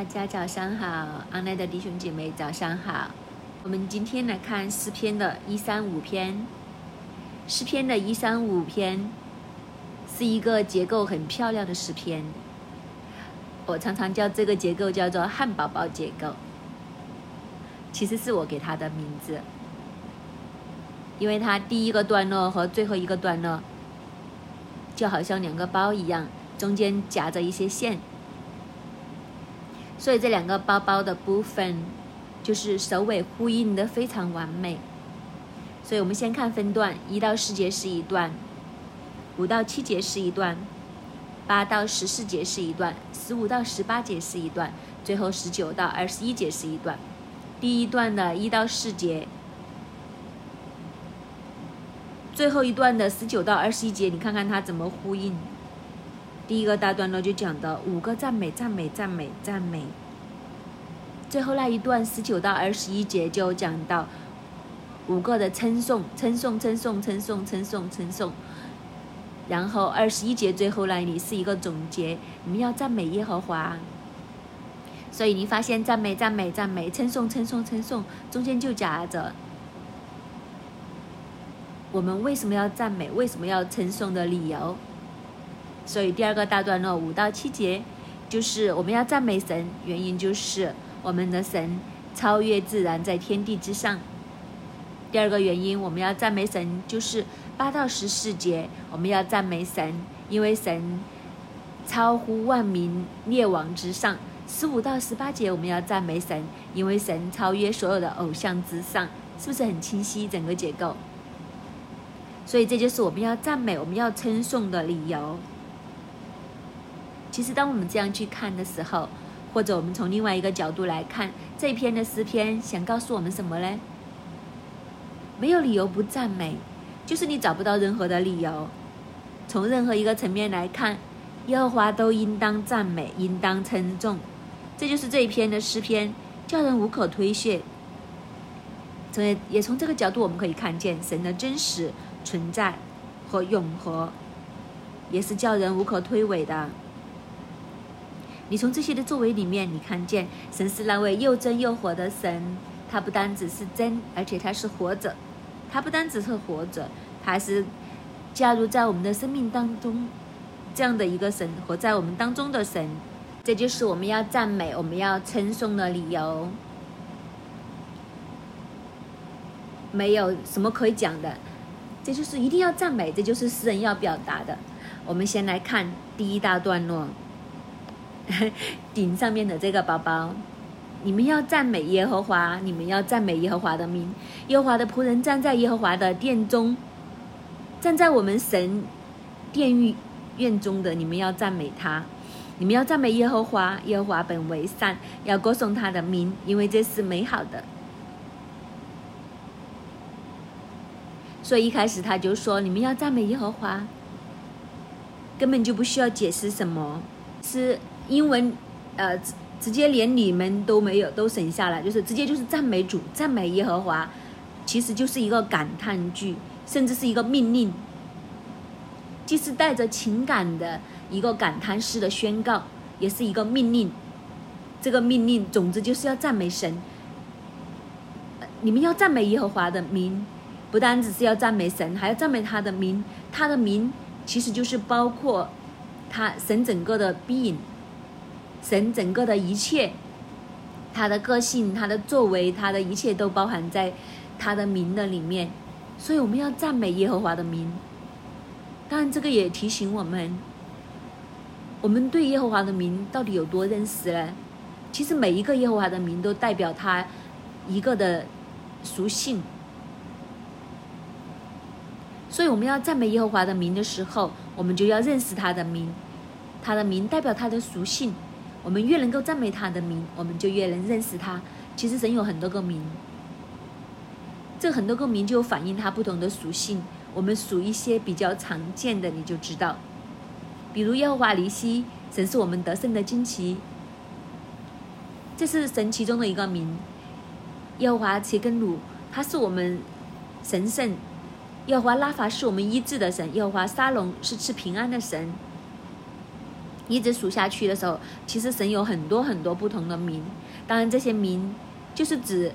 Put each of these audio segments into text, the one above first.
大家早上好，安奈的弟兄姐妹早上好。我们今天来看诗篇的一三五篇。诗篇的一三五篇是一个结构很漂亮的诗篇，我常常叫这个结构叫做汉堡包结构。其实是我给它的名字，因为它第一个段落和最后一个段落就好像两个包一样，中间夹着一些线。所以这两个包包的部分，就是首尾呼应的非常完美。所以我们先看分段，一到四节是一段，五到七节是一段，八到十四节是一段，十五到十八节是一段，最后十九到二十一节是一段。第一段的一到四节，最后一段的十九到二十一节，你看看它怎么呼应。第一个大段落就讲的五个赞美，赞美，赞美，赞美。最后那一段十九到二十一节就讲到五个的称颂，称颂，称颂，称颂，称颂，称颂。然后二十一节最后那里是一个总结，你们要赞美耶和华。所以你发现赞美，赞美，赞美，称颂，称颂，称颂，中间就夹着我们为什么要赞美，为什么要称颂的理由。所以第二个大段落五到七节，就是我们要赞美神，原因就是我们的神超越自然，在天地之上。第二个原因我们要赞美神，就是八到十四节我们要赞美神，因为神超乎万民列王之上。十五到十八节我们要赞美神，因为神超越所有的偶像之上，是不是很清晰整个结构？所以这就是我们要赞美、我们要称颂的理由。其实，当我们这样去看的时候，或者我们从另外一个角度来看这一篇的诗篇，想告诉我们什么呢？没有理由不赞美，就是你找不到任何的理由。从任何一个层面来看，耶和华都应当赞美，应当称颂。这就是这一篇的诗篇，叫人无可推卸。从也从这个角度，我们可以看见神的真实存在和永和，也是叫人无可推诿的。你从这些的作为里面，你看见神是那位又真又活的神。他不单只是真，而且他是活着。他不单只是活着，他还是加入在我们的生命当中这样的一个神，活在我们当中的神。这就是我们要赞美、我们要称颂的理由。没有什么可以讲的，这就是一定要赞美，这就是诗人要表达的。我们先来看第一大段落。顶上面的这个包包，你们要赞美耶和华，你们要赞美耶和华的名。耶和华的仆人站在耶和华的殿中，站在我们神殿狱院中的，你们要赞美他。你们要赞美耶和华，耶和华本为善，要歌颂他的名，因为这是美好的。所以一开始他就说，你们要赞美耶和华，根本就不需要解释什么，是。英文，呃，直直接连你们都没有都省下来，就是直接就是赞美主，赞美耶和华，其实就是一个感叹句，甚至是一个命令，既是带着情感的一个感叹式的宣告，也是一个命令。这个命令总之就是要赞美神，你们要赞美耶和华的名，不单只是要赞美神，还要赞美他的名，他的名其实就是包括他神整个的 being。神整个的一切，他的个性、他的作为、他的一切都包含在他的名的里面，所以我们要赞美耶和华的名。当然，这个也提醒我们，我们对耶和华的名到底有多认识呢？其实每一个耶和华的名都代表他一个的属性，所以我们要赞美耶和华的名的时候，我们就要认识他的名，他的名代表他的属性。我们越能够赞美他的名，我们就越能认识他。其实神有很多个名，这很多个名就反映他不同的属性。我们数一些比较常见的，你就知道。比如耶和华尼西，神是我们得胜的旌旗，这是神其中的一个名。耶和华切根鲁，他是我们神圣。耶和华拉法是我们医治的神。耶和华沙龙是赐平安的神。一直数下去的时候，其实神有很多很多不同的名，当然这些名就是指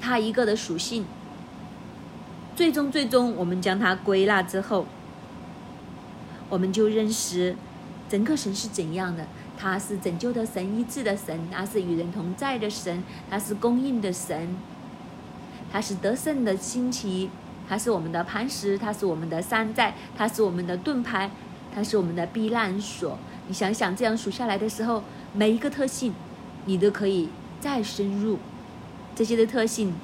他一个的属性。最终，最终我们将它归纳之后，我们就认识整个神是怎样的。他是拯救的神，医治的神，他是与人同在的神，他是供应的神，他是得胜的星期，他是我们的磐石，他是我们的山寨，他是我们的盾牌，他是我们的避难所。你想想，这样数下来的时候，每一个特性，你都可以再深入这些的特性。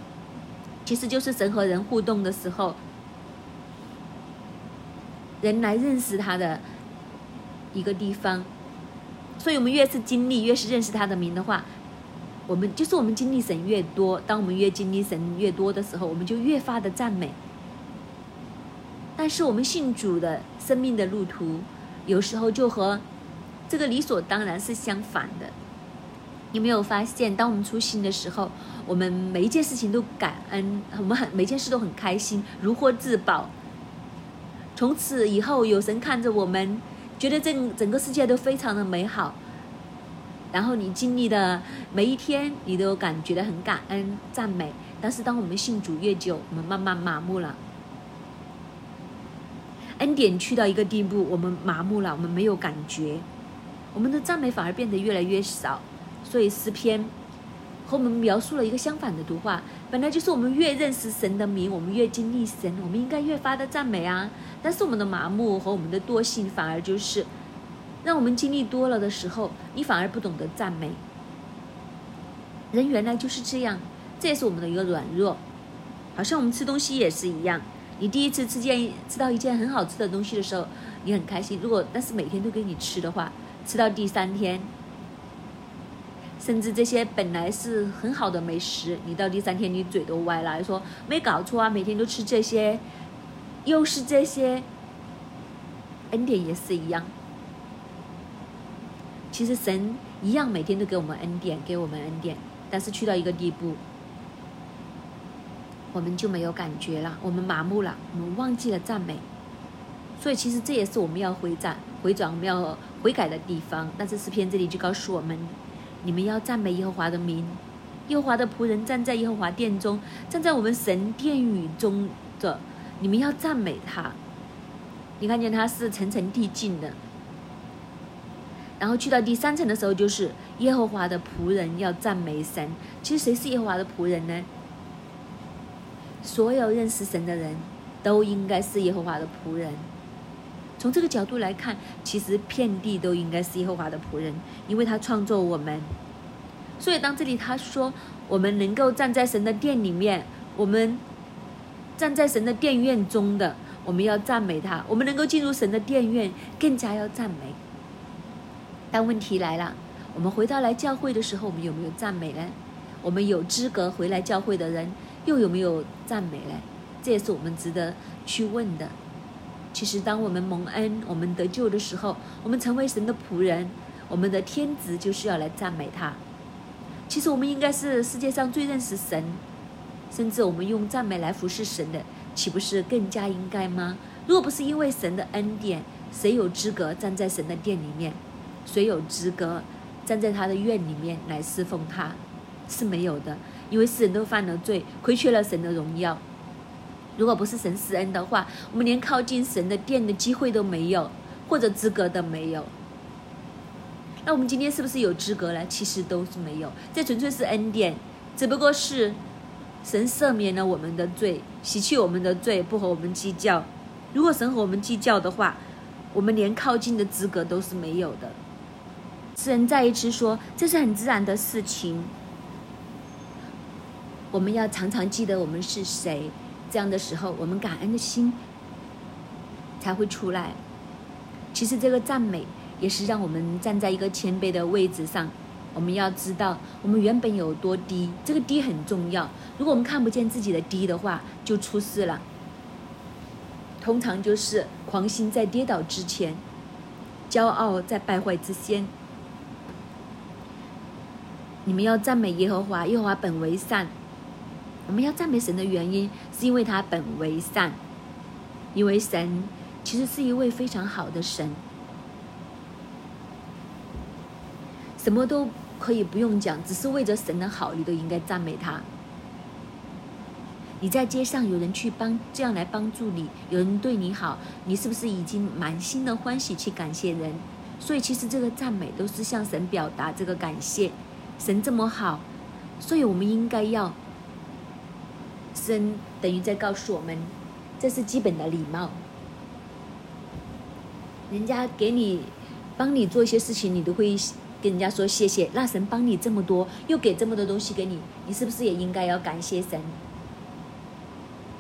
其实就是神和人互动的时候，人来认识他的一个地方。所以我们越是经历，越是认识他的名的话，我们就是我们经历神越多。当我们越经历神越多的时候，我们就越发的赞美。但是我们信主的生命的路途，有时候就和这个理所当然是相反的。你没有发现，当我们出行的时候，我们每一件事情都感恩，我们很每件事都很开心，如获至宝。从此以后，有神看着我们，觉得这整个世界都非常的美好。然后你经历的每一天，你都感觉得很感恩、赞美。但是当我们信主越久，我们慢慢麻木了，恩典去到一个地步，我们麻木了，我们没有感觉，我们的赞美反而变得越来越少。所以诗篇和我们描述了一个相反的图画。本来就是我们越认识神的名，我们越经历神，我们应该越发的赞美啊。但是我们的麻木和我们的惰性，反而就是让我们经历多了的时候，你反而不懂得赞美。人原来就是这样，这也是我们的一个软弱。好像我们吃东西也是一样，你第一次吃件吃到一件很好吃的东西的时候，你很开心。如果但是每天都给你吃的话，吃到第三天。甚至这些本来是很好的美食，你到第三天你嘴都歪了，说没搞错啊，每天都吃这些，又是这些，恩典也是一样。其实神一样每天都给我们恩典，给我们恩典，但是去到一个地步，我们就没有感觉了，我们麻木了，我们忘记了赞美。所以其实这也是我们要回转、回转、我们要悔改的地方。但是诗篇这里就告诉我们。你们要赞美耶和华的名，耶和华的仆人站在耶和华殿中，站在我们神殿宇中的，你们要赞美他。你看见他是层层递进的，然后去到第三层的时候，就是耶和华的仆人要赞美神。其实谁是耶和华的仆人呢？所有认识神的人都应该是耶和华的仆人。从这个角度来看，其实遍地都应该是耶和华的仆人，因为他创造我们。所以当这里他说我们能够站在神的殿里面，我们站在神的殿院中的，我们要赞美他。我们能够进入神的殿院，更加要赞美。但问题来了，我们回到来教会的时候，我们有没有赞美呢？我们有资格回来教会的人，又有没有赞美呢？这也是我们值得去问的。其实，当我们蒙恩、我们得救的时候，我们成为神的仆人，我们的天职就是要来赞美他。其实，我们应该是世界上最认识神，甚至我们用赞美来服侍神的，岂不是更加应该吗？若不是因为神的恩典，谁有资格站在神的殿里面？谁有资格站在他的院里面来侍奉他？是没有的，因为世人都犯了罪，亏缺了神的荣耀。如果不是神施恩的话，我们连靠近神的殿的机会都没有，或者资格都没有。那我们今天是不是有资格了？其实都是没有，这纯粹是恩典，只不过是神赦免了我们的罪，洗去我们的罪，不和我们计较。如果神和我们计较的话，我们连靠近的资格都是没有的。诗人再一次说，这是很自然的事情。我们要常常记得我们是谁。这样的时候，我们感恩的心才会出来。其实，这个赞美也是让我们站在一个谦卑的位置上。我们要知道，我们原本有多低，这个低很重要。如果我们看不见自己的低的话，就出事了。通常就是狂心在跌倒之前，骄傲在败坏之先。你们要赞美耶和华，耶和华本为善。我们要赞美神的原因，是因为他本为善，因为神其实是一位非常好的神。什么都可以不用讲，只是为着神的好，你都应该赞美他。你在街上有人去帮这样来帮助你，有人对你好，你是不是已经满心的欢喜去感谢人？所以其实这个赞美都是向神表达这个感谢，神这么好，所以我们应该要，神等于在告诉我们，这是基本的礼貌。人家给你帮你做一些事情，你都会跟人家说谢谢。那神帮你这么多，又给这么多东西给你，你是不是也应该要感谢神？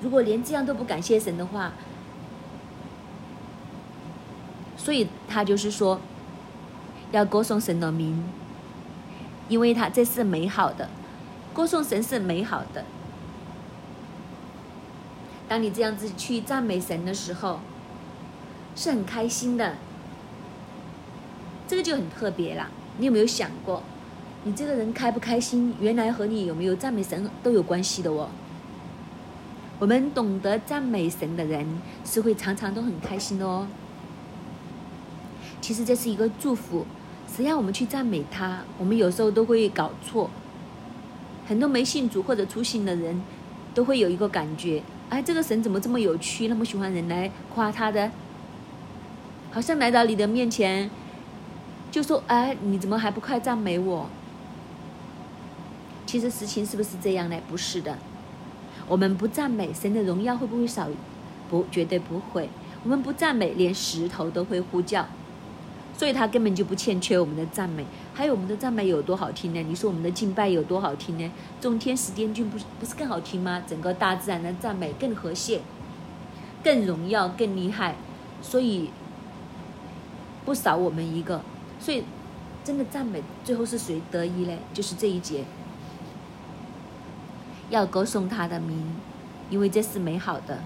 如果连这样都不感谢神的话，所以他就是说，要歌颂神的名，因为他这是美好的，歌颂神是美好的。当你这样子去赞美神的时候，是很开心的，这个就很特别了。你有没有想过，你这个人开不开心，原来和你有没有赞美神都有关系的哦。我们懂得赞美神的人，是会常常都很开心的哦。其实这是一个祝福，只要我们去赞美他，我们有时候都会搞错。很多没信主或者出信的人，都会有一个感觉：哎，这个神怎么这么有趣，那么喜欢人来夸他的？好像来到你的面前，就说：哎，你怎么还不快赞美我？其实实情是不是这样呢？不是的。我们不赞美神的荣耀会不会少？不，绝对不会。我们不赞美，连石头都会呼叫，所以他根本就不欠缺我们的赞美。还有我们的赞美有多好听呢？你说我们的敬拜有多好听呢？众天使天君不是不是更好听吗？整个大自然的赞美更和谐、更荣耀、更厉害，所以不少我们一个。所以真的赞美最后是谁得意呢？就是这一节。要歌颂他的名，因为这是美好的。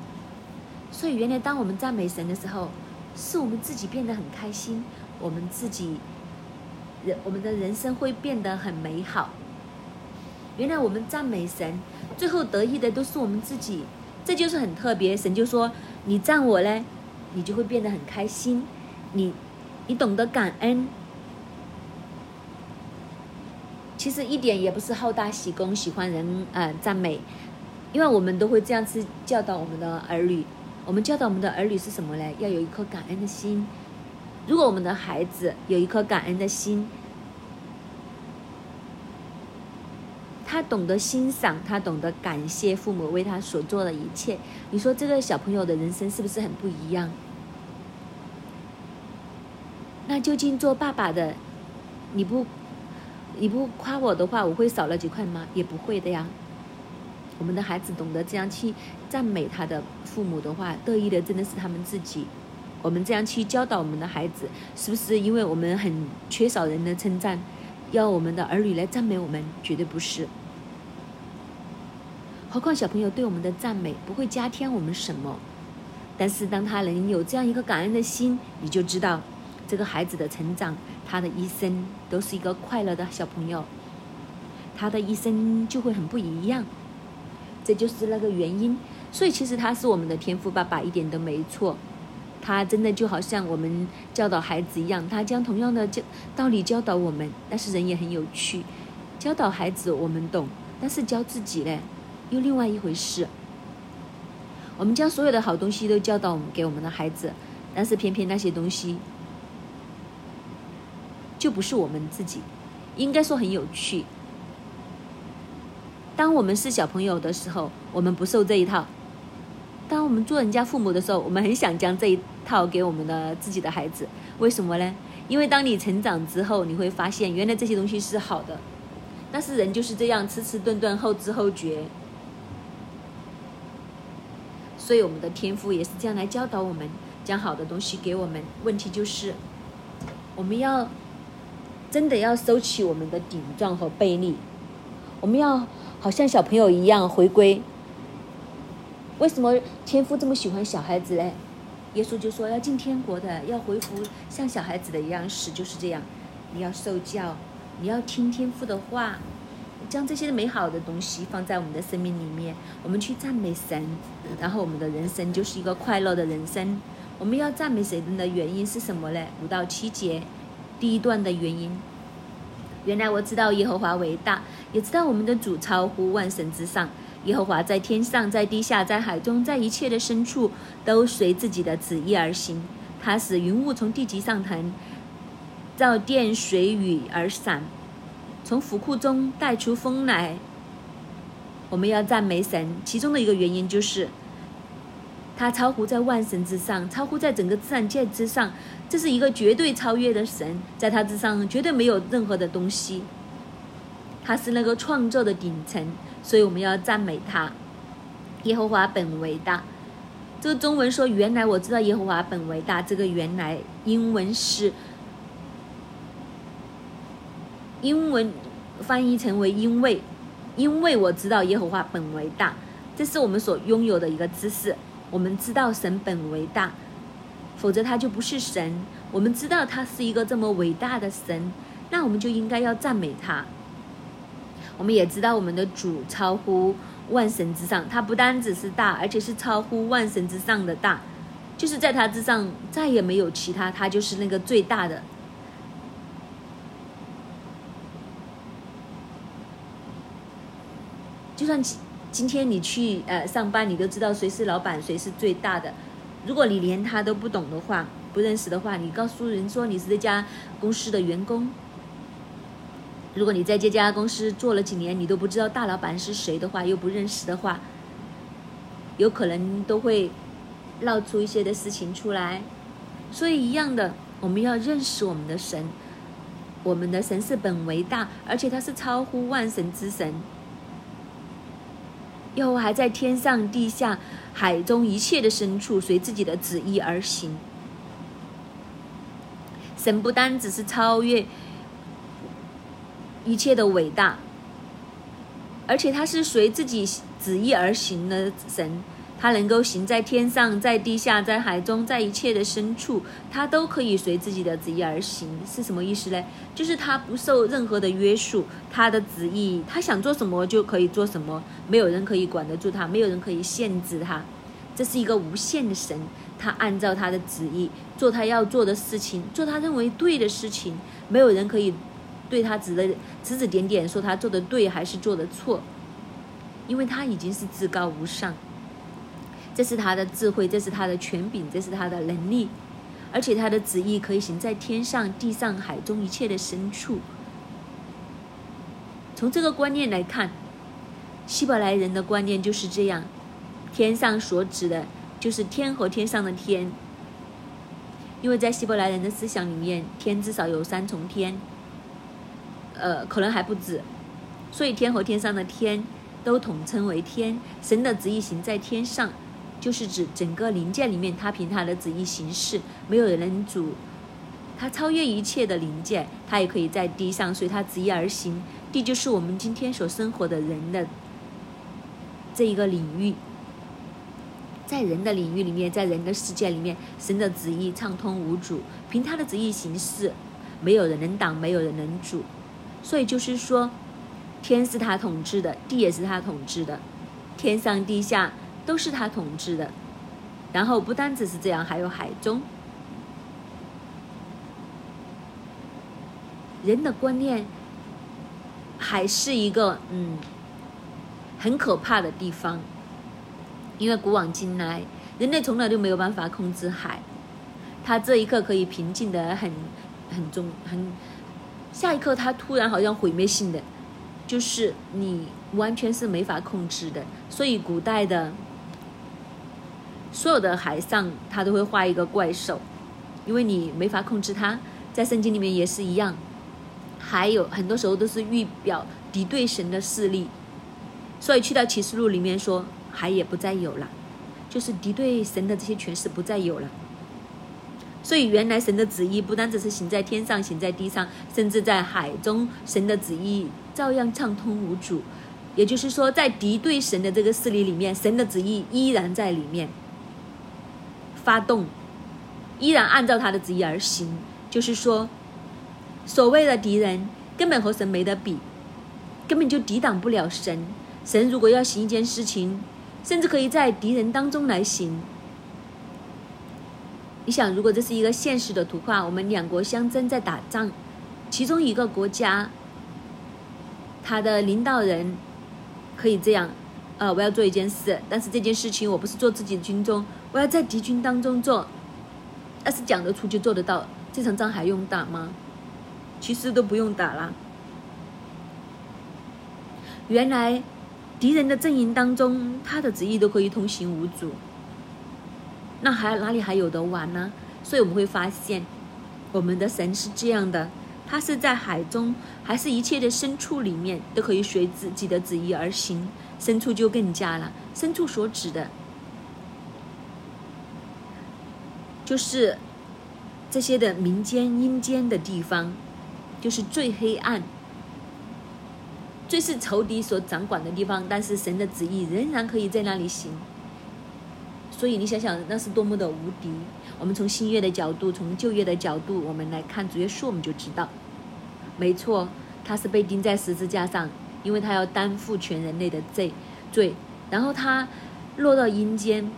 所以，原来当我们赞美神的时候，是我们自己变得很开心，我们自己人我们的人生会变得很美好。原来我们赞美神，最后得意的都是我们自己，这就是很特别。神就说：“你赞我嘞，你就会变得很开心。你，你懂得感恩。”其实一点也不是好大喜功，喜欢人呃赞美，因为我们都会这样子教导我们的儿女。我们教导我们的儿女是什么呢？要有一颗感恩的心。如果我们的孩子有一颗感恩的心，他懂得欣赏，他懂得感谢父母为他所做的一切。你说这个小朋友的人生是不是很不一样？那究竟做爸爸的，你不？你不夸我的话，我会少了几块吗？也不会的呀。我们的孩子懂得这样去赞美他的父母的话，得意的真的是他们自己。我们这样去教导我们的孩子，是不是因为我们很缺少人的称赞，要我们的儿女来赞美我们？绝对不是。何况小朋友对我们的赞美不会加添我们什么，但是当他能有这样一个感恩的心，你就知道这个孩子的成长。他的一生都是一个快乐的小朋友，他的一生就会很不一样，这就是那个原因。所以其实他是我们的天赋爸爸，一点都没错。他真的就好像我们教导孩子一样，他将同样的教道理教导我们。但是人也很有趣，教导孩子我们懂，但是教自己嘞，又另外一回事。我们将所有的好东西都教导给我们的孩子，但是偏偏那些东西。就不是我们自己，应该说很有趣。当我们是小朋友的时候，我们不受这一套；当我们做人家父母的时候，我们很想将这一套给我们的自己的孩子。为什么呢？因为当你成长之后，你会发现原来这些东西是好的。但是人就是这样，迟迟钝钝，后知后觉。所以我们的天赋也是这样来教导我们，将好的东西给我们。问题就是，我们要。真的要收起我们的顶撞和背力，我们要好像小朋友一样回归。为什么天父这么喜欢小孩子嘞？耶稣就说要进天国的，要恢复像小孩子的一样使，就是这样。你要受教，你要听天父的话，将这些美好的东西放在我们的生命里面，我们去赞美神，然后我们的人生就是一个快乐的人生。我们要赞美神的原因是什么呢？五到七节。第一段的原因，原来我知道耶和华伟大，也知道我们的主超乎万神之上。耶和华在天上，在地下，在海中，在一切的深处，都随自己的旨意而行。他使云雾从地极上腾，造电水雨而散，从府库中带出风来。我们要赞美神，其中的一个原因就是，他超乎在万神之上，超乎在整个自然界之上。这是一个绝对超越的神，在他之上绝对没有任何的东西。他是那个创造的顶层，所以我们要赞美他。耶和华本为大。这个中文说原来我知道耶和华本为大，这个原来英文是英文翻译成为因为，因为我知道耶和华本为大，这是我们所拥有的一个知识。我们知道神本为大。否则他就不是神。我们知道他是一个这么伟大的神，那我们就应该要赞美他。我们也知道我们的主超乎万神之上，他不单只是大，而且是超乎万神之上的大，就是在他之上再也没有其他，他就是那个最大的。就算今今天你去呃上班，你都知道谁是老板，谁是最大的。如果你连他都不懂的话，不认识的话，你告诉人说你是这家公司的员工。如果你在这家公司做了几年，你都不知道大老板是谁的话，又不认识的话，有可能都会闹出一些的事情出来。所以一样的，我们要认识我们的神，我们的神是本为大，而且他是超乎万神之神。又还在天上、地下、海中一切的深处，随自己的旨意而行。神不单只是超越一切的伟大，而且他是随自己旨意而行的神。他能够行在天上，在地下，在海中，在一切的深处，他都可以随自己的旨意而行，是什么意思呢？就是他不受任何的约束，他的旨意，他想做什么就可以做什么，没有人可以管得住他，没有人可以限制他。这是一个无限的神，他按照他的旨意做他要做的事情，做他认为对的事情，没有人可以对他指的指指点点，说他做的对还是做的错，因为他已经是至高无上。这是他的智慧，这是他的权柄，这是他的能力，而且他的旨意可以行在天上、地上、海中一切的深处。从这个观念来看，希伯来人的观念就是这样：天上所指的，就是天和天上的天。因为在希伯来人的思想里面，天至少有三重天，呃，可能还不止，所以天和天上的天都统称为天。神的旨意行在天上。就是指整个灵界里面，他凭他的旨意行事，没有人能阻。他超越一切的灵界，他也可以在地上随他旨意而行。地就是我们今天所生活的人的这一个领域，在人的领域里面，在人的世界里面，神的旨意畅通无阻，凭他的旨意行事，没有人能挡，没有人能阻。所以就是说，天是他统治的，地也是他统治的，天上地下。都是他统治的，然后不单只是这样，还有海中。人的观念还是一个嗯很可怕的地方，因为古往今来，人类从来都没有办法控制海，他这一刻可以平静的很很重很，下一刻他突然好像毁灭性的，就是你完全是没法控制的，所以古代的。所有的海上，他都会画一个怪兽，因为你没法控制它。在圣经里面也是一样，还有很多时候都是预表敌对神的势力。所以去到启示录里面说，海也不再有了，就是敌对神的这些权势不再有了。所以原来神的旨意不单只是行在天上，行在地上，甚至在海中，神的旨意照样畅通无阻。也就是说，在敌对神的这个势力里面，神的旨意依然在里面。发动，依然按照他的旨意而行。就是说，所谓的敌人根本和神没得比，根本就抵挡不了神。神如果要行一件事情，甚至可以在敌人当中来行。你想，如果这是一个现实的图画，我们两国相争在打仗，其中一个国家他的领导人可以这样，呃，我要做一件事，但是这件事情我不是做自己的军中，我要在敌军当中做，要是讲得出就做得到，这场仗还用打吗？其实都不用打了。原来敌人的阵营当中，他的旨意都可以通行无阻，那还哪里还有的玩呢？所以我们会发现，我们的神是这样的。他是在海中，还是一切的深处里面，都可以随自己的旨意而行。深处就更加了。深处所指的，就是这些的民间阴间的地方，就是最黑暗、最是仇敌所掌管的地方。但是神的旨意仍然可以在那里行。所以你想想，那是多么的无敌。我们从新约的角度，从旧约的角度，我们来看主耶稣，我们就知道，没错，他是被钉在十字架上，因为他要担负全人类的罪罪。然后他落到阴间，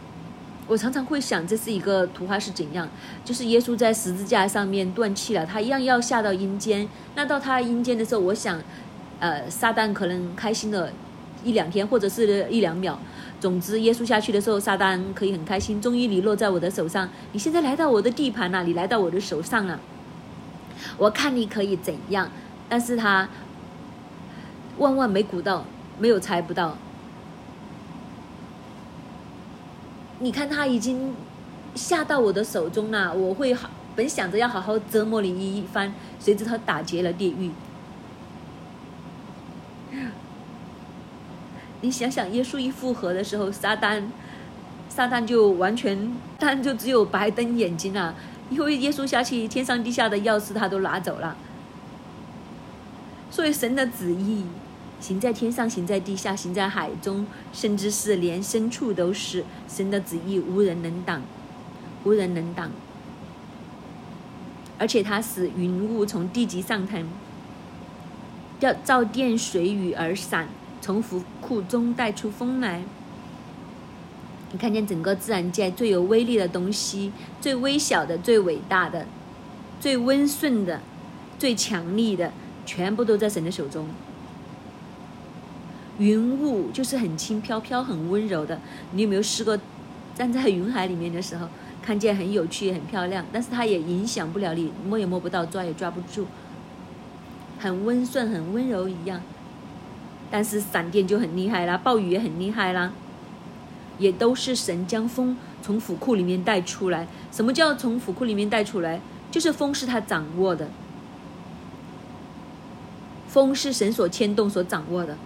我常常会想，这是一个图画是怎样？就是耶稣在十字架上面断气了，他一样要下到阴间。那到他阴间的时候，我想，呃，撒旦可能开心了一两天，或者是一两秒。总之，耶稣下去的时候，撒旦可以很开心。终于你落在我的手上，你现在来到我的地盘了，你来到我的手上了。我看你可以怎样？但是他万万没估到，没有猜不到。你看他已经下到我的手中了，我会好本想着要好好折磨你一番，谁知他打劫了地狱。你想想，耶稣一复活的时候，撒旦，撒旦就完全，但就只有白瞪眼睛了，因为耶稣下去，天上地下的钥匙他都拿走了。所以神的旨意，行在天上，行在地下，行在海中，甚至是连深处都是神的旨意，无人能挡，无人能挡。而且他使云雾从地极上腾，要照电随雨而散。从府库中带出风来，你看见整个自然界最有威力的东西，最微小的、最伟大的、最温顺的、最强力的，全部都在神的手中。云雾就是很轻飘飘、很温柔的。你有没有试过站在云海里面的时候，看见很有趣、很漂亮，但是它也影响不了你，摸也摸不到，抓也抓不住，很温顺、很温柔一样。但是闪电就很厉害啦，暴雨也很厉害啦，也都是神将风从府库里面带出来。什么叫从府库里面带出来？就是风是他掌握的，风是神所牵动、所掌握的。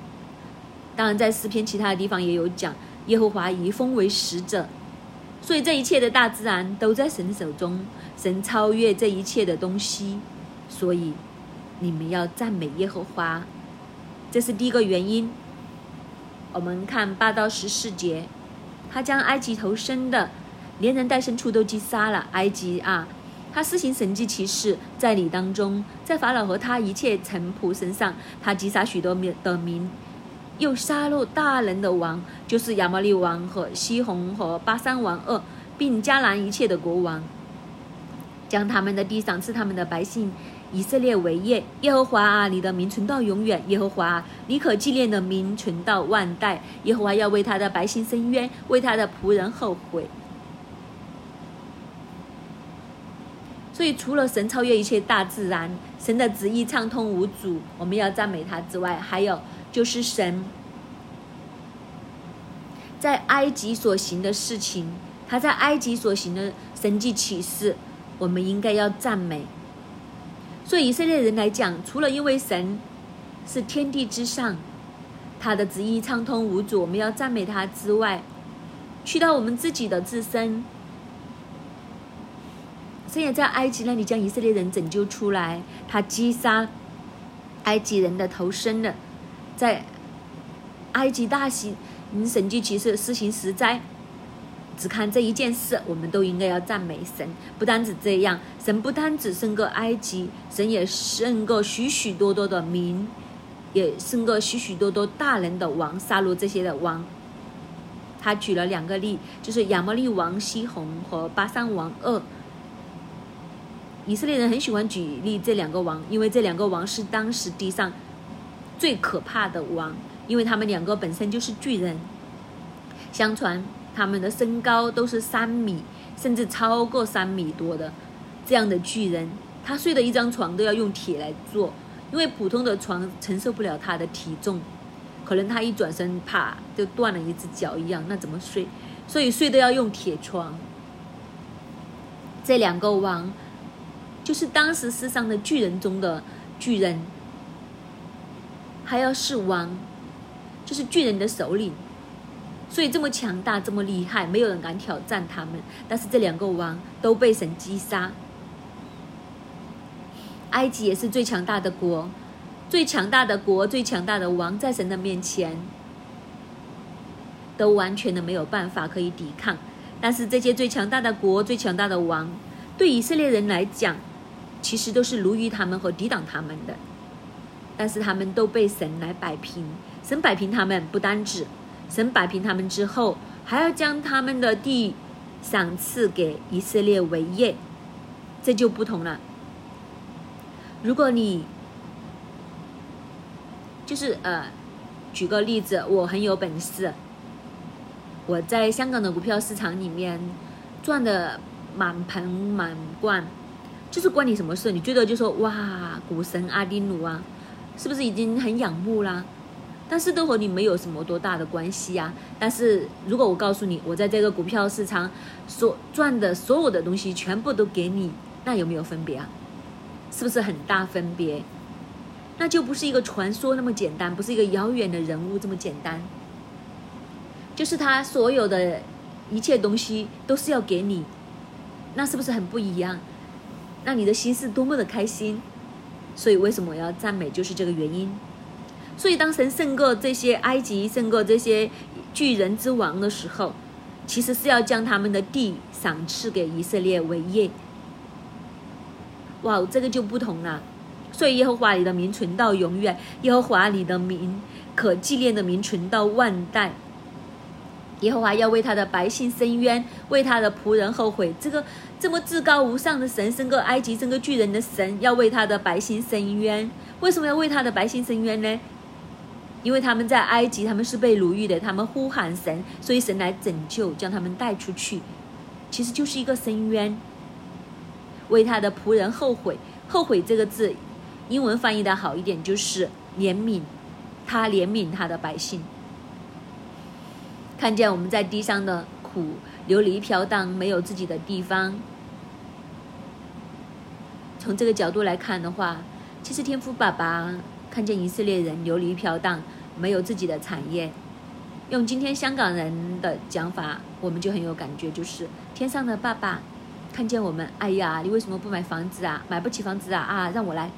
当然，在诗篇其他的地方也有讲，耶和华以风为使者，所以这一切的大自然都在神手中，神超越这一切的东西，所以你们要赞美耶和华。这是第一个原因。我们看八到十四节，他将埃及投生的，连人带牲畜都击杀了。埃及啊，他施行神迹奇事在你当中，在法老和他一切臣仆身上，他击杀许多民的民，又杀戮大人的王，就是亚摩利王和西宏和巴山王二，并迦南一切的国王，将他们的地赏赐他们的百姓。以色列为业，耶和华啊，你的名存到永远。耶和华，啊你可纪念的名存到万代。耶和华要为他的百姓伸冤，为他的仆人后悔。所以，除了神超越一切大自然，神的旨意畅通无阻，我们要赞美他之外，还有就是神在埃及所行的事情，他在埃及所行的神迹启示，我们应该要赞美。所以以色列人来讲，除了因为神是天地之上，他的旨意畅通无阻，我们要赞美他之外，去到我们自己的自身，神也在埃及那里将以色列人拯救出来，他击杀埃及人的头生的，在埃及大行神迹奇事，施行十灾。只看这一件事，我们都应该要赞美神。不单止这样，神不单只胜过埃及，神也胜过许许多多的民，也胜过许许多多大人的王，杀戮这些的王。他举了两个例，就是亚摩利王西宏和巴山王二。以色列人很喜欢举例这两个王，因为这两个王是当时地上最可怕的王，因为他们两个本身就是巨人。相传他们的身高都是三米，甚至超过三米多的这样的巨人，他睡的一张床都要用铁来做，因为普通的床承受不了他的体重，可能他一转身，啪就断了一只脚一样，那怎么睡？所以睡都要用铁床。这两个王，就是当时世上的巨人中的巨人，还要是王，就是巨人的首领。所以这么强大，这么厉害，没有人敢挑战他们。但是这两个王都被神击杀。埃及也是最强大的国，最强大的国，最强大的王，在神的面前，都完全的没有办法可以抵抗。但是这些最强大的国、最强大的王，对以色列人来讲，其实都是奴役他们和抵挡他们的。但是他们都被神来摆平，神摆平他们，不单止神摆平他们之后，还要将他们的地赏赐给以色列为业，这就不同了。如果你就是呃，举个例子，我很有本事。我在香港的股票市场里面赚的满盆满罐，就是关你什么事？你最多就说哇，股神阿丁努啊，是不是已经很仰慕啦？但是都和你没有什么多大的关系呀。但是如果我告诉你，我在这个股票市场所赚的所有的东西全部都给你，那有没有分别啊？是不是很大分别？那就不是一个传说那么简单，不是一个遥远的人物这么简单。就是他所有的一切东西都是要给你，那是不是很不一样？那你的心是多么的开心？所以为什么我要赞美？就是这个原因。所以当神胜过这些埃及、胜过这些巨人之王的时候，其实是要将他们的地赏赐给以色列为业。哇，这个就不同了。所以耶和华你的名存到永远，耶和华你的名可纪念的名存到万代。耶和华要为他的百姓伸冤，为他的仆人后悔。这个这么至高无上的神，生个埃及，生个巨人的神，要为他的百姓伸冤。为什么要为他的百姓伸冤呢？因为他们在埃及，他们是被奴役的，他们呼喊神，所以神来拯救，将他们带出去。其实就是一个深渊。为他的仆人后悔，后悔这个字，英文翻译的好一点就是怜悯，他怜悯他的百姓。看见我们在地上的苦，流离飘荡，没有自己的地方。从这个角度来看的话，其实天父爸爸看见以色列人流离飘荡。没有自己的产业，用今天香港人的讲法，我们就很有感觉，就是天上的爸爸看见我们，哎呀，你为什么不买房子啊？买不起房子啊？啊，让我来。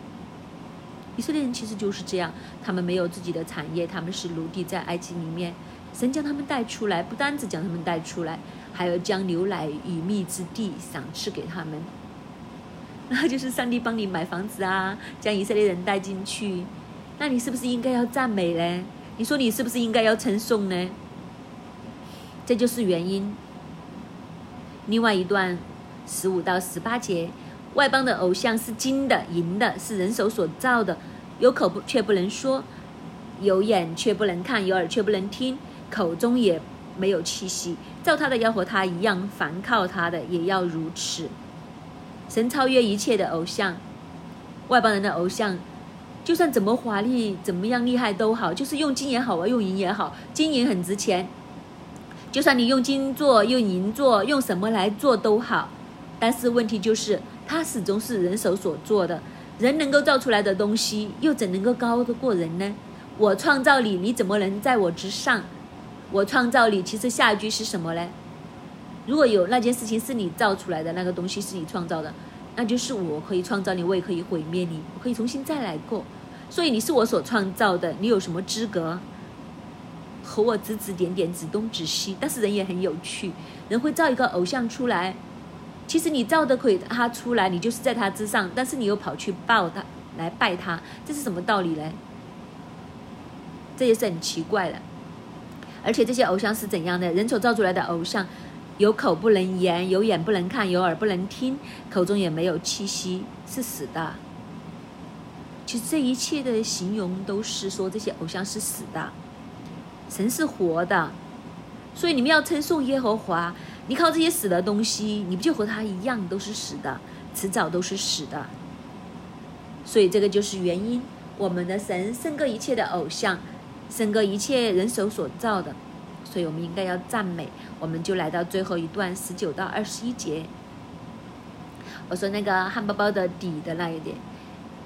以色列人其实就是这样，他们没有自己的产业，他们是奴隶在埃及里面，神将他们带出来，不单只将他们带出来，还要将牛奶与蜜之地赏赐给他们，那就是上帝帮你买房子啊，将以色列人带进去。那你是不是应该要赞美呢？你说你是不是应该要称颂呢？这就是原因。另外一段十五到十八节，外邦的偶像是金的、银的，是人手所造的，有口不却不能说，有眼却不能看，有耳却不能听，口中也没有气息。造他的要和他一样，凡靠他的也要如此。神超越一切的偶像，外邦人的偶像。就算怎么华丽，怎么样厉害都好，就是用金也好，用银也好，金银很值钱。就算你用金做，用银做，用什么来做都好，但是问题就是，它始终是人手所做的。人能够造出来的东西，又怎能够高得过人呢？我创造你，你怎么能在我之上？我创造你，其实下一句是什么呢？如果有那件事情是你造出来的，那个东西是你创造的，那就是我可以创造你，我也可以毁灭你，我可以重新再来过。所以你是我所创造的，你有什么资格和我指指点点、指东指西？但是人也很有趣，人会造一个偶像出来，其实你造的可以他出来，你就是在他之上，但是你又跑去抱他来拜他，这是什么道理呢？这也是很奇怪的。而且这些偶像是怎样的？人所造出来的偶像，有口不能言，有眼不能看，有耳不能听，口中也没有气息，是死的。其实这一切的形容都是说这些偶像是死的，神是活的，所以你们要称颂耶和华。你靠这些死的东西，你不就和他一样都是死的，迟早都是死的。所以这个就是原因，我们的神胜过一切的偶像，胜过一切人手所造的，所以我们应该要赞美。我们就来到最后一段十九到二十一节。我说那个汉堡包的底的那一点，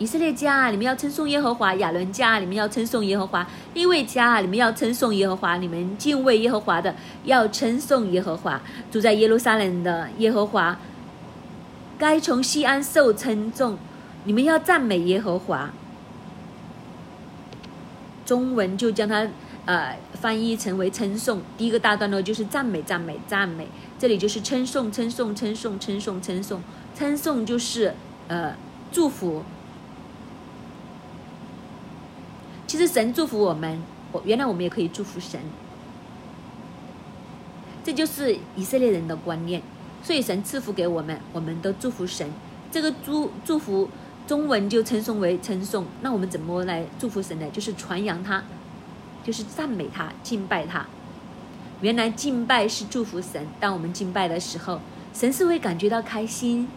以色列家，你们要称颂耶和华；亚伦家，你们要称颂耶和华；利未家，你们要称颂耶和华；你们敬畏耶和华的，要称颂耶和华。住在耶路撒冷的耶和华，该从西安受称颂。你们要赞美耶和华，中文就将它呃翻译成为称颂。第一个大段落就是赞美，赞美，赞美。这里就是称颂，称颂，称颂，称颂，称颂，称颂就是呃祝福。其实神祝福我们，我原来我们也可以祝福神。这就是以色列人的观念，所以神赐福给我们，我们都祝福神。这个祝祝福。中文就称颂为称颂，那我们怎么来祝福神呢？就是传扬他，就是赞美他，敬拜他。原来敬拜是祝福神，当我们敬拜的时候，神是会感觉到开心。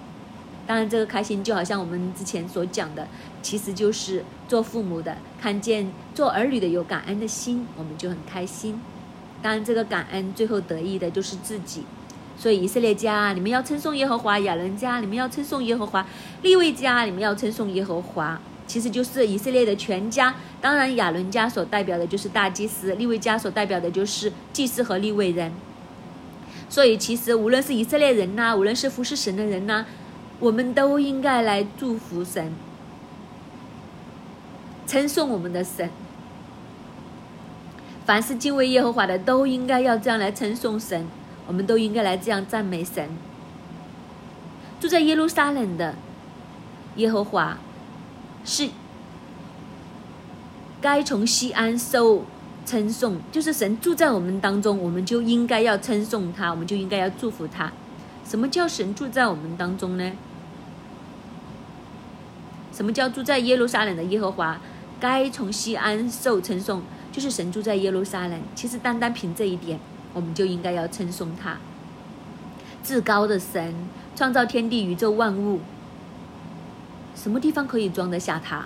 当然，这个开心就好像我们之前所讲的，其实就是做父母的看见做儿女的有感恩的心，我们就很开心。当然，这个感恩最后得益的就是自己。所以以色列家，你们要称颂耶和华；亚伦家，你们要称颂耶和华；利未家，你们要称颂耶和华。其实就是以色列的全家。当然，亚伦家所代表的就是大祭司，利未家所代表的就是祭司和利未人。所以，其实无论是以色列人呐，无论是服侍神的人呐，我们都应该来祝福神，称颂我们的神。凡是敬畏耶和华的，都应该要这样来称颂神。我们都应该来这样赞美神。住在耶路撒冷的耶和华，是该从西安受称颂，就是神住在我们当中，我们就应该要称颂他，我们就应该要祝福他。什么叫神住在我们当中呢？什么叫住在耶路撒冷的耶和华该从西安受称颂？就是神住在耶路撒冷。其实单单凭这一点。我们就应该要称颂他，至高的神创造天地宇宙万物，什么地方可以装得下他？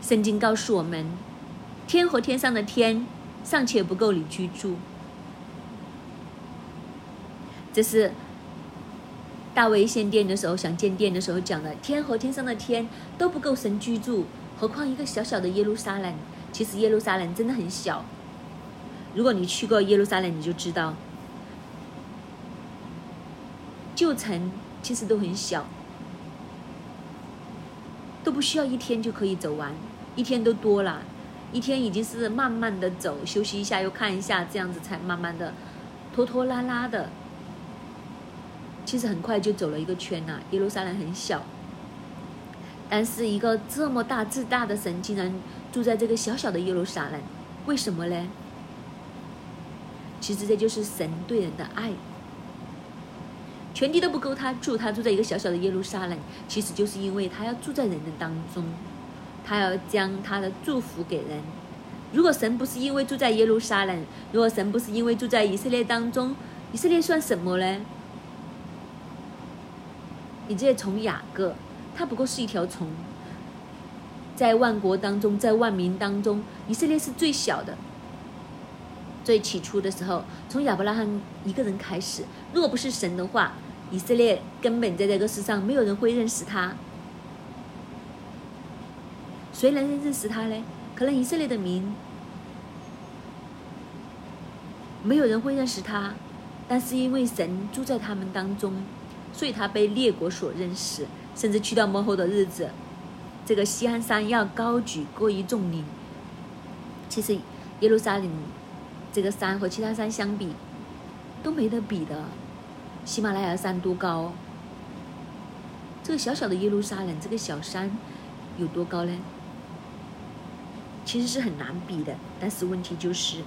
圣经告诉我们，天和天上的天尚且不够你居住，这是大卫献殿的时候想建殿的时候讲的，天和天上的天都不够神居住，何况一个小小的耶路撒冷？其实耶路撒冷真的很小。如果你去过耶路撒冷，你就知道，旧城其实都很小，都不需要一天就可以走完，一天都多了，一天已经是慢慢的走，休息一下又看一下，这样子才慢慢的拖拖拉拉的，其实很快就走了一个圈呐。耶路撒冷很小，但是一个这么大自大的神竟然住在这个小小的耶路撒冷，为什么呢？其实这就是神对人的爱，全地都不够他住，他住在一个小小的耶路撒冷，其实就是因为他要住在人的当中，他要将他的祝福给人。如果神不是因为住在耶路撒冷，如果神不是因为住在以色列当中，以色列算什么呢？你这些虫雅各，它不过是一条虫，在万国当中，在万民当中，以色列是最小的。最起初的时候，从亚伯拉罕一个人开始。如果不是神的话，以色列根本在这个世上没有人会认识他。谁能认识他呢？可能以色列的民没有人会认识他，但是因为神住在他们当中，所以他被列国所认识。甚至去到末后的日子，这个西安山要高举过于众岭。其实耶路撒冷。这个山和其他山相比，都没得比的。喜马拉雅山多高？这个小小的耶路撒冷，这个小山有多高呢？其实是很难比的。但是问题就是，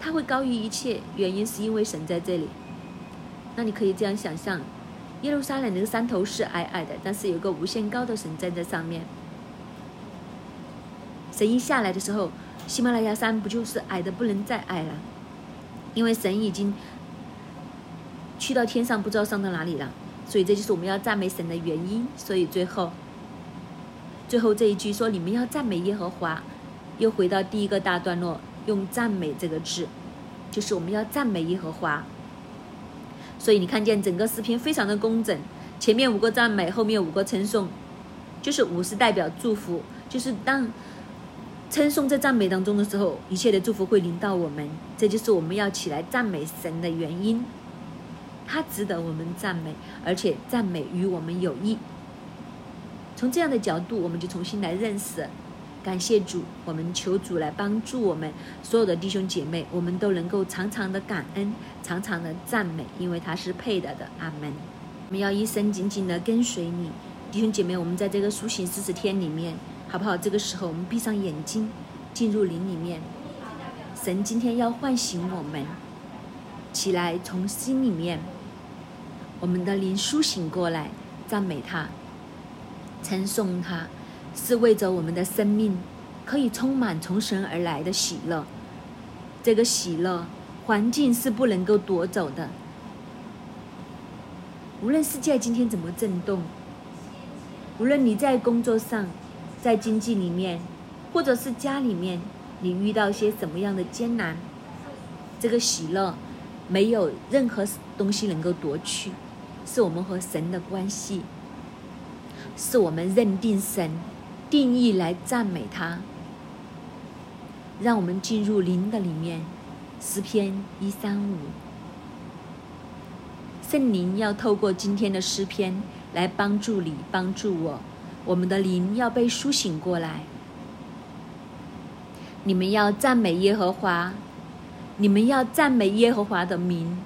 它会高于一切，原因是因为神在这里。那你可以这样想象：耶路撒冷那个山头是矮矮的，但是有个无限高的神站在上面。神一下来的时候，喜马拉雅山不就是矮的不能再矮了？因为神已经去到天上，不知道上到哪里了。所以这就是我们要赞美神的原因。所以最后，最后这一句说：“你们要赞美耶和华。”又回到第一个大段落，用“赞美”这个字，就是我们要赞美耶和华。所以你看见整个诗篇非常的工整，前面五个赞美，后面五个称颂，就是五是代表祝福，就是当称颂在赞美当中的时候，一切的祝福会临到我们。这就是我们要起来赞美神的原因，他值得我们赞美，而且赞美与我们有益。从这样的角度，我们就重新来认识。感谢主，我们求主来帮助我们所有的弟兄姐妹，我们都能够常常的感恩，常常的赞美，因为他是配得的。阿门。我们要一生紧紧的跟随你，弟兄姐妹，我们在这个苏醒四十天里面，好不好？这个时候我们闭上眼睛，进入灵里面。神今天要唤醒我们，起来从心里面，我们的灵苏醒过来，赞美他，称颂他。是为着我们的生命可以充满从神而来的喜乐，这个喜乐环境是不能够夺走的。无论世界今天怎么震动，无论你在工作上、在经济里面，或者是家里面，你遇到些什么样的艰难，这个喜乐没有任何东西能够夺去，是我们和神的关系，是我们认定神。定义来赞美他，让我们进入灵的里面。诗篇一三五，圣灵要透过今天的诗篇来帮助你，帮助我。我们的灵要被苏醒过来。你们要赞美耶和华，你们要赞美耶和华的名。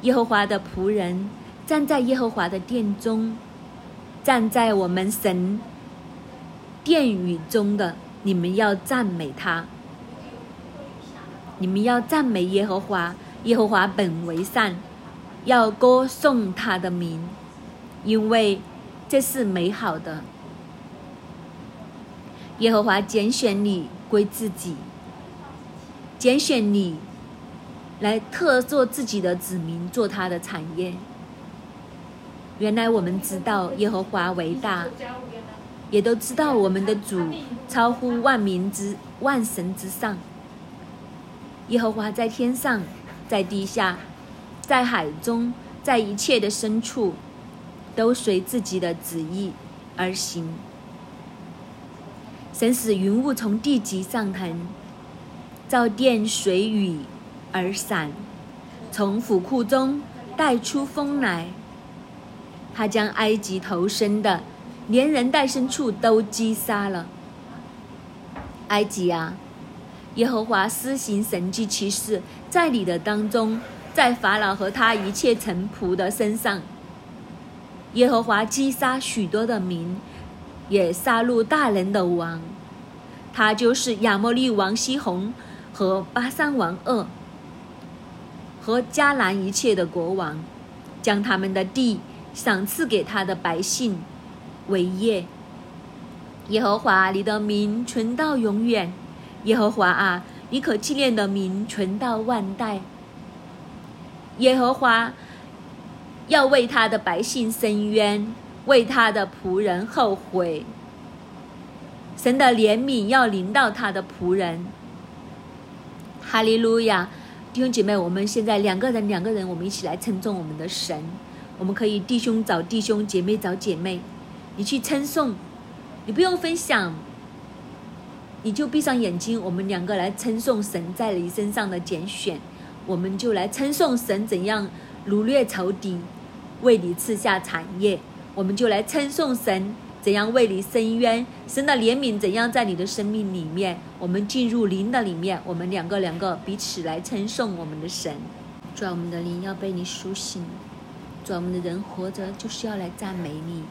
耶和华的仆人站在耶和华的殿中，站在我们神。殿宇中的你们要赞美他，你们要赞美耶和华，耶和华本为善，要歌颂他的名，因为这是美好的。耶和华拣选你归自己，拣选你来特做自己的子民，做他的产业。原来我们知道耶和华伟大。也都知道我们的主超乎万民之万神之上。耶和华在天上，在地下，在海中，在一切的深处，都随自己的旨意而行。神使云雾从地极上腾，照电水雨而散，从府库中带出风来。他将埃及投生的。连人带牲畜都击杀了。埃及啊，耶和华施行神迹奇事，在你的当中，在法老和他一切臣仆的身上。耶和华击杀许多的民，也杀戮大人的王。他就是亚摩利王西宏和巴山王鄂和迦南一切的国王，将他们的地赏赐给他的百姓。为业，耶和华，你的名存到永远。耶和华啊，你可纪念的名存到万代。耶和华要为他的百姓伸冤，为他的仆人后悔。神的怜悯要临到他的仆人。哈利路亚，弟兄姐妹，我们现在两个人，两个人，我们一起来称颂我们的神。我们可以弟兄找弟兄，姐妹找姐妹。你去称颂，你不用分享，你就闭上眼睛，我们两个来称颂神在你身上的拣选，我们就来称颂神怎样掳掠仇敌，为你赐下产业，我们就来称颂神怎样为你伸冤，神的怜悯怎样在你的生命里面，我们进入灵的里面，我们两个两个彼此来称颂我们的神，主要我们的灵要被你苏醒，主我们的人活着就是要来赞美你。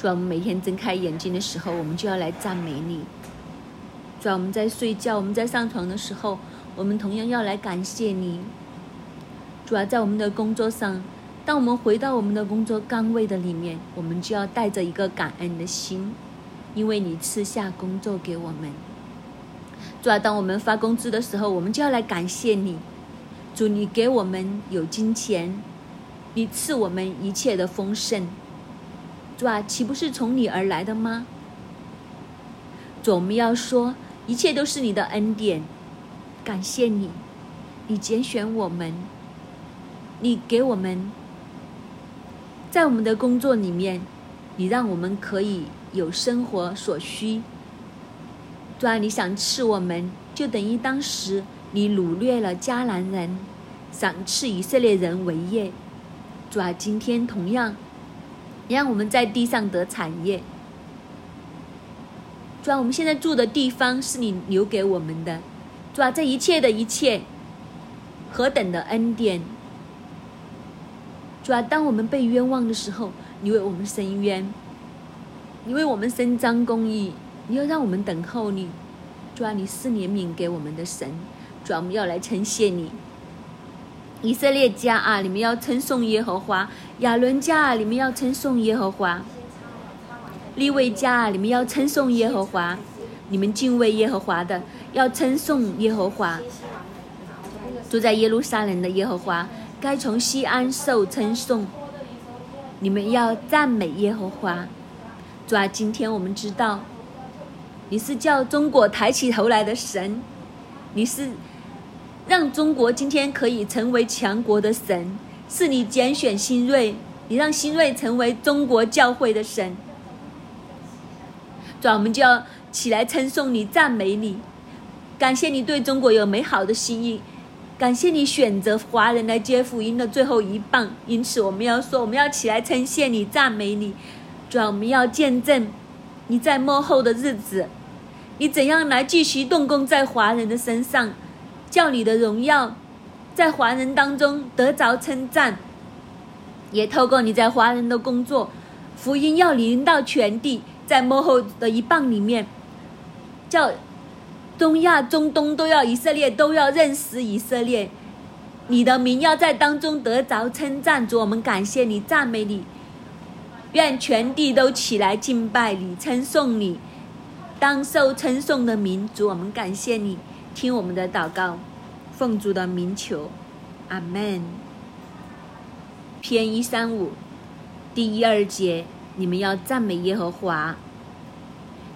主要我们每天睁开眼睛的时候，我们就要来赞美你。主要我们在睡觉、我们在上床的时候，我们同样要来感谢你。主要在我们的工作上，当我们回到我们的工作岗位的里面，我们就要带着一个感恩的心，因为你赐下工作给我们。主啊，当我们发工资的时候，我们就要来感谢你。主，你给我们有金钱，你赐我们一切的丰盛。主啊，岂不是从你而来的吗？主，我们要说，一切都是你的恩典，感谢你，你拣选我们，你给我们，在我们的工作里面，你让我们可以有生活所需。主啊，你想赐我们，就等于当时你掳掠了迦南人，赏赐以色列人为业。主啊，今天同样，让我们在地上得产业。主啊，我们现在住的地方是你留给我们的。主啊，这一切的一切，何等的恩典！主啊，当我们被冤枉的时候，你为我们伸冤，你为我们伸张公义。你要让我们等候你，主啊，你是怜悯给我们的神，主啊，我们要来称谢你。以色列家啊，你们要称颂耶和华；亚伦家啊，你们要称颂耶和华；利未家啊，你们要称颂耶和华。你们敬畏耶和华的，要称颂耶和华。住在耶路撒冷的耶和华，该从西安受称颂。你们要赞美耶和华。主啊，今天我们知道。你是叫中国抬起头来的神，你是让中国今天可以成为强国的神，是你拣选新锐，你让新锐成为中国教会的神。主，我们就要起来称颂你、赞美你，感谢你对中国有美好的心意，感谢你选择华人来接福音的最后一棒。因此，我们要说，我们要起来称谢你、赞美你。主，我们要见证你在幕后的日子。你怎样来继续动工在华人的身上，叫你的荣耀在华人当中得着称赞？也透过你在华人的工作，福音要临到全地，在幕后的一棒里面，叫东亚、中东都要以色列都要认识以色列，你的名要在当中得着称赞。主，我们感谢你，赞美你，愿全地都起来敬拜你，称颂你。当受称颂的民主，我们感谢你，听我们的祷告，奉主的名求，阿门。篇一三五，第一二节，你们要赞美耶和华，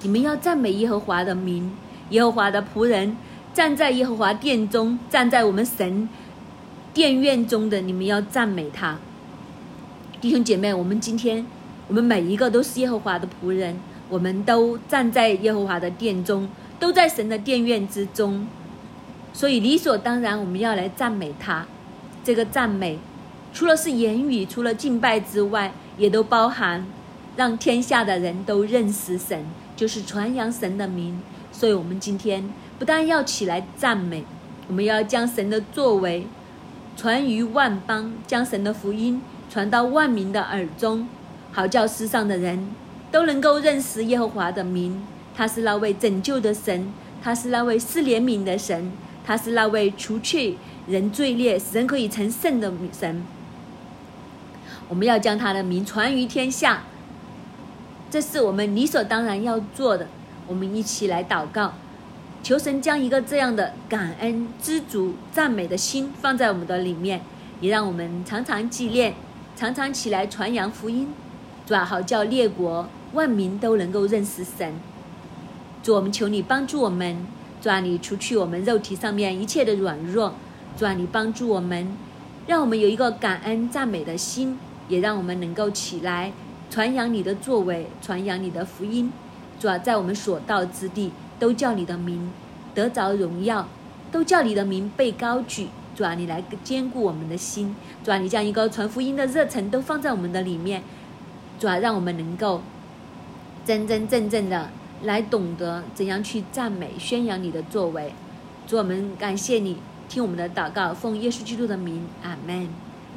你们要赞美耶和华的名，耶和华的仆人站在耶和华殿中，站在我们神殿院中的，你们要赞美他。弟兄姐妹，我们今天，我们每一个都是耶和华的仆人。我们都站在耶和华的殿中，都在神的殿院之中，所以理所当然，我们要来赞美他。这个赞美，除了是言语，除了敬拜之外，也都包含让天下的人都认识神，就是传扬神的名。所以，我们今天不但要起来赞美，我们要将神的作为传于万邦，将神的福音传到万民的耳中，好叫世上的人。都能够认识耶和华的名，他是那位拯救的神，他是那位施怜悯的神，他是那位除去人罪孽、使人可以成圣的神。我们要将他的名传于天下，这是我们理所当然要做的。我们一起来祷告，求神将一个这样的感恩、知足、赞美的心放在我们的里面，也让我们常常纪念，常常起来传扬福音，主啊，好叫列国。万民都能够认识神，主，我们求你帮助我们，主啊，你除去我们肉体上面一切的软弱，主啊，你帮助我们，让我们有一个感恩赞美的心，也让我们能够起来传扬你的作为，传扬你的福音，主啊，在我们所到之地都叫你的名得着荣耀，都叫你的名被高举，主啊，你来兼顾我们的心，主啊，你将一个传福音的热忱都放在我们的里面，主啊，让我们能够。真真正正的来懂得怎样去赞美、宣扬你的作为，主我们感谢你，听我们的祷告，奉耶稣基督的名，阿门。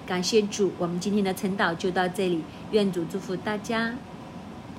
感谢主，我们今天的晨祷就到这里，愿主祝福大家。